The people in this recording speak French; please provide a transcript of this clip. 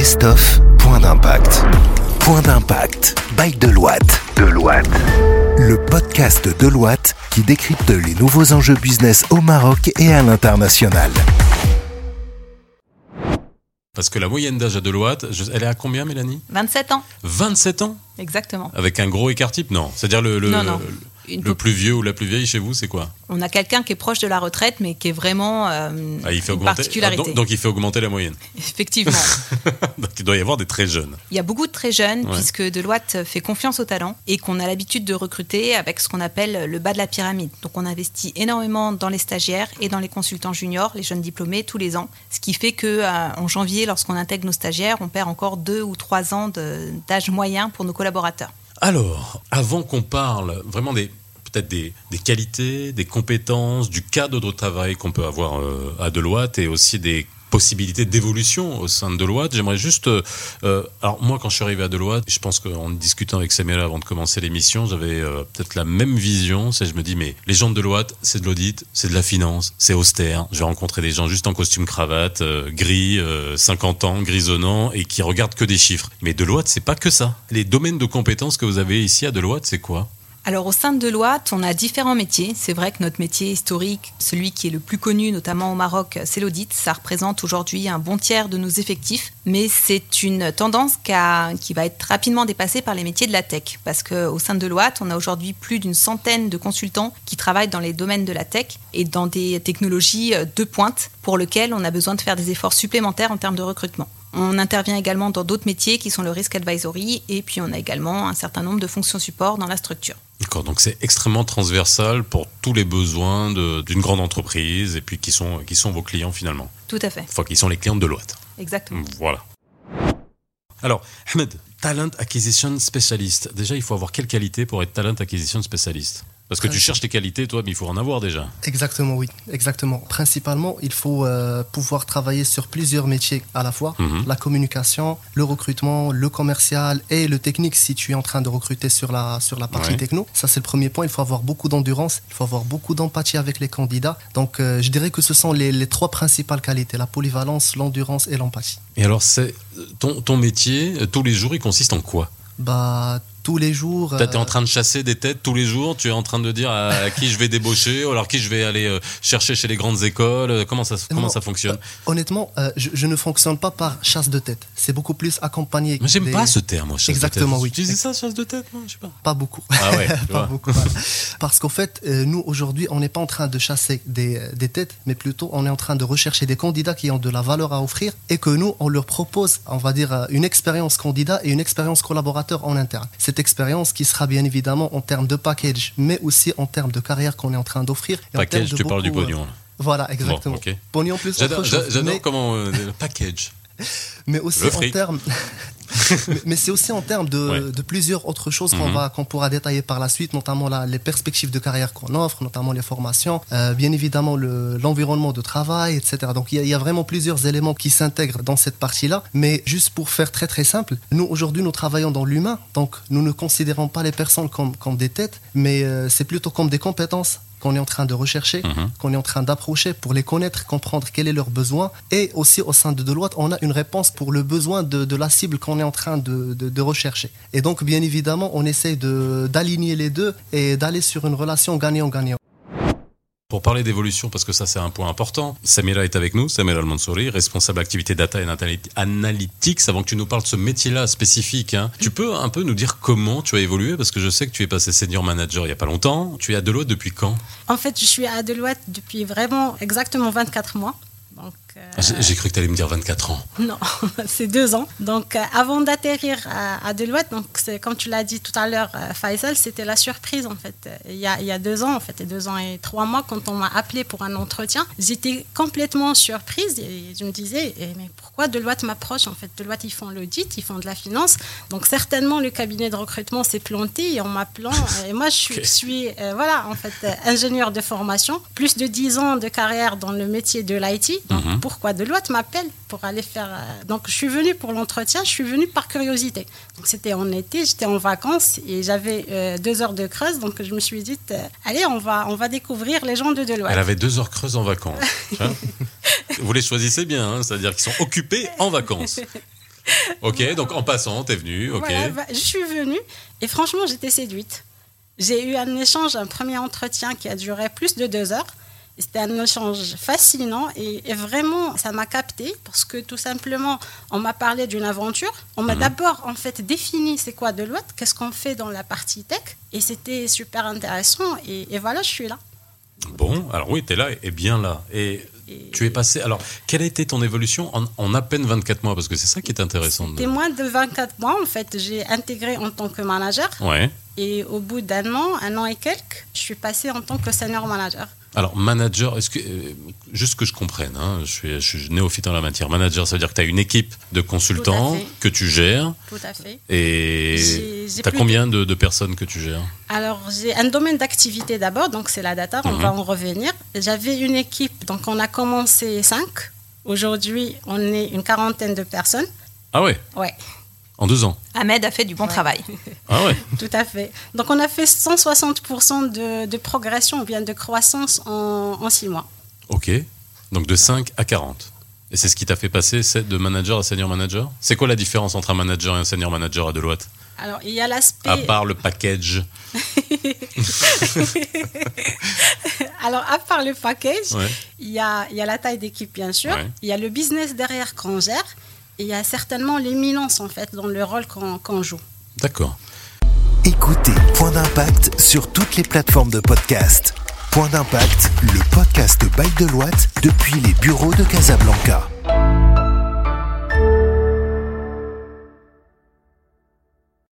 best-of, point d'impact. Point d'impact, by Deloitte. Deloitte. Le podcast Deloitte qui décrypte les nouveaux enjeux business au Maroc et à l'international. Parce que la moyenne d'âge à Deloitte, elle est à combien, Mélanie? 27 ans, 27 ans? Exactement. Avec un gros écart type? Non. C'est-à-dire le, le, Non, non. le- Une le plus vieux ou la plus vieille chez vous, c'est quoi On a quelqu'un qui est proche de la retraite, mais qui est vraiment euh, ah, il fait une augmenter, particularité. ah, donc, donc il fait augmenter la moyenne. Effectivement. donc il doit y avoir des très jeunes. Il y a beaucoup de très jeunes, Ouais. puisque Deloitte fait confiance au talent et qu'on a l'habitude de recruter avec ce qu'on appelle le bas de la pyramide. Donc on investit énormément dans les stagiaires et dans les consultants juniors, les jeunes diplômés, tous les ans. Ce qui fait que euh, en janvier, lorsqu'on intègre nos stagiaires, on perd encore deux ou trois ans d'âge moyen pour nos collaborateurs. Alors, avant qu'on parle vraiment des peut-être des, qualités, des compétences, du cadre de travail qu'on peut avoir euh, à Deloitte et aussi des possibilités d'évolution au sein de Deloitte. J'aimerais juste... euh, euh, alors moi, quand je suis arrivé à Deloitte, je pense qu'en discutant avec Samuel avant de commencer l'émission, j'avais peut-être la même vision. C'est je me dis, mais les gens de Deloitte, c'est de l'audit, c'est de la finance, c'est austère. J'ai rencontré des gens juste en costume cravate, gris, euh, 50 ans, grisonnant, et qui regardent que des chiffres. Mais Deloitte, c'est pas que ça. Les domaines de compétences que vous avez ici à Deloitte, c'est quoi? Alors au sein de Deloitte, on a différents métiers. C'est vrai que notre métier historique, celui qui est le plus connu notamment au Maroc, c'est l'audit. Ça représente aujourd'hui un bon tiers de nos effectifs, mais c'est une tendance qui, va être rapidement dépassée par les métiers de la tech. Parce qu'au sein de Deloitte, on a aujourd'hui plus d'une centaine de consultants qui travaillent dans les domaines de la tech et dans des technologies euh, de pointe pour lesquelles on a besoin de faire des efforts supplémentaires en termes de recrutement. On intervient également dans d'autres métiers qui sont le risk advisory et puis on a également un certain nombre de fonctions support dans la structure. D'accord, donc c'est extrêmement transversal pour tous les besoins d'une grande entreprise et puis qui sont, qui sont vos clients finalement. Tout à fait, Enfin, qui sont les clients de Deloitte. exactement. Voilà. Alors, Ahmed, Talent Acquisition Specialist. Déjà, il faut avoir quelle qualité pour être Talent Acquisition Specialist? Parce que tu cherches les qualités, toi, mais il faut en avoir déjà. Exactement, oui, exactement. Principalement, il faut euh, pouvoir travailler sur plusieurs métiers à la fois. Mhm. La communication, le recrutement, le commercial et le technique si tu es en train de recruter sur la, sur la partie Ouais. techno. Ça, c'est le premier point. Il faut avoir beaucoup d'endurance, il faut avoir beaucoup d'empathie avec les candidats. Donc, euh, je dirais que ce sont les, les trois principales qualités, la polyvalence, l'endurance et l'empathie. Et alors, c'est ton, ton métier, euh, tous les jours, il consiste en quoi? Bah, tous les jours... Tu es euh, en train de chasser des têtes tous les jours, tu es en train de dire à, qui je vais débaucher, ou alors qui je vais aller euh, chercher chez les grandes écoles, euh, comment ça, comment Non, ça fonctionne? Honnêtement, je, je ne fonctionne pas par chasse de tête. C'est beaucoup plus accompagné. Mais j'aime des- pas ce terme, chasse Exactement, de tête. oui. Tu disais ça, chasse de tête Non, je sais pas. Pas beaucoup. Ah ouais, pas beaucoup. Parce qu'en fait, nous, aujourd'hui, on n'est pas en train de chasser des, des têtes, mais plutôt on est en train de rechercher des candidats qui ont de la valeur à offrir et que nous, on leur propose, on va dire, une expérience candidat et une expérience collaborateur en interne. Cette expérience qui sera bien évidemment en termes de package, mais aussi en termes de carrière qu'on est en train d'offrir. en Package, de tu parles du euh, pognon. là. Voilà, exactement. Pognon plus J'adore comment euh, le package. Mais aussi Le en termes mais, mais c'est aussi en termes de, Ouais. de plusieurs autres choses qu'on va qu'on pourra détailler par la suite notamment la- les perspectives de carrière qu'on offre notamment les formations euh, bien évidemment le- l'environnement de travail etc donc il y, a, il y a vraiment plusieurs éléments qui s'intègrent dans cette partie là mais juste pour faire très très simple nous aujourd'hui nous travaillons dans l'humain. Donc nous ne considérons pas les personnes comme, comme des têtes mais euh, c'est plutôt comme des compétences qu'on est en train de rechercher, Mhm. qu'on est en train d'approcher pour les connaître, comprendre quel est leur besoin. Et aussi au sein de Deloitte, on a une réponse pour le besoin de, de la cible qu'on est en train de, de- de rechercher. Et donc, bien évidemment, on essaye de- d'aligner les deux et d'aller sur une relation gagnant-gagnant. Pour parler d'évolution, parce que ça c'est un point important, Samira est avec nous, Samira Al-Mansouri, responsable activité data et analy- analytics. Avant que tu nous parles de ce métier-là spécifique, hein, tu peux un peu nous dire comment tu as évolué? Parce que je sais que tu es passé senior manager il y a pas longtemps. Tu es à Deloitte depuis quand? En fait, je suis à Deloitte depuis vraiment exactement 24 mois. J'ai j'ai cru que tu allais me dire 24 ans. non, c'est deux ans. Donc, euh, avant d'atterrir à, Deloitte, donc comme tu l'as dit tout à l'heure, euh, Faisal, c'était la surprise en fait. Il y, a, il y a deux ans, en fait, et deux ans et trois mois, quand on m'a appelé pour un entretien, j'étais complètement surprise et je me disais, eh, mais pourquoi Deloitte m'approche En fait, Deloitte, ils font l'audit, ils font de la finance. Donc, certainement, le cabinet de recrutement s'est planté en m'appelant. Et moi, je suis, euh, voilà, en fait, euh, ingénieur de formation, plus de 10 ans de carrière dans le métier de l'IT. Donc. Pourquoi Deloitte m'appelle pour aller faire. euh, Donc, je suis venue pour l'entretien, je suis venue par curiosité. Donc, c'était en été, j'étais en vacances et j'avais euh, deux heures de creuse. Donc, je me suis dit, euh, allez, on va, on va découvrir les gens de Deloitte. Elle avait deux heures creuses en vacances. hein. Vous les choisissez bien, hein, c'est-à-dire qu'ils sont occupés en vacances. ok, donc en passant, t'es venue, ok. Bah, je suis venue et franchement, j'étais séduite. J'ai eu un échange, un premier entretien qui a duré plus de deux heures. C'était un échange fascinant et, vraiment, ça m'a capté parce que tout simplement, on m'a parlé d'une aventure. On m'a mhm. d'abord en fait défini c'est quoi Deloitte, qu'est-ce qu'on fait dans la partie tech et c'était super intéressant et, voilà, je suis là. Bon, alors oui, tu es là et bien là. Et tu es passé. Alors, quelle a été ton évolution en, à peine 24 mois? Parce que c'est ça qui est intéressant. C'était moins de 24 mois, en fait. J'ai intégré en tant que manager. Ouais. Et au bout d'un an, un an et quelques, je suis passé en tant que senior manager. Alors, manager, est-ce que, euh, juste que je comprenne, hein, je, suis, je, suis, néophyte en la matière. Manager, ça veut dire que tu as une équipe de consultants que tu gères. Tout à fait. Et tu as combien de... personnes que tu gères? Alors, j'ai un domaine d'activité d'abord, donc c'est la data, on mhm. va en revenir. J'avais une équipe, donc on a commencé 5. Aujourd'hui, on est une quarantaine de personnes. Ah ouais? Ouais. En deux ans Ahmed a fait du bon travail. Ah ouais Tout à fait. Donc on a fait 160% de, de, progression ou bien de croissance en, en six mois. Ok. Donc de 5 à 40. Et c'est ce qui t'a fait passer de manager à senior manager? C'est quoi la différence entre un manager et un senior manager à Deloitte? Alors, il y a l'aspect. À part le package. Alors, à part le package, il, y a, il y a la taille d'équipe, bien sûr. Il y a le business derrière qu'on gère il y a certainement l'éminence en fait dans le rôle qu'on joue. D'accord. Écoutez Point d'impact sur toutes les plateformes de podcast. Point d'impact, le podcast by Deloitte depuis les bureaux de Casablanca.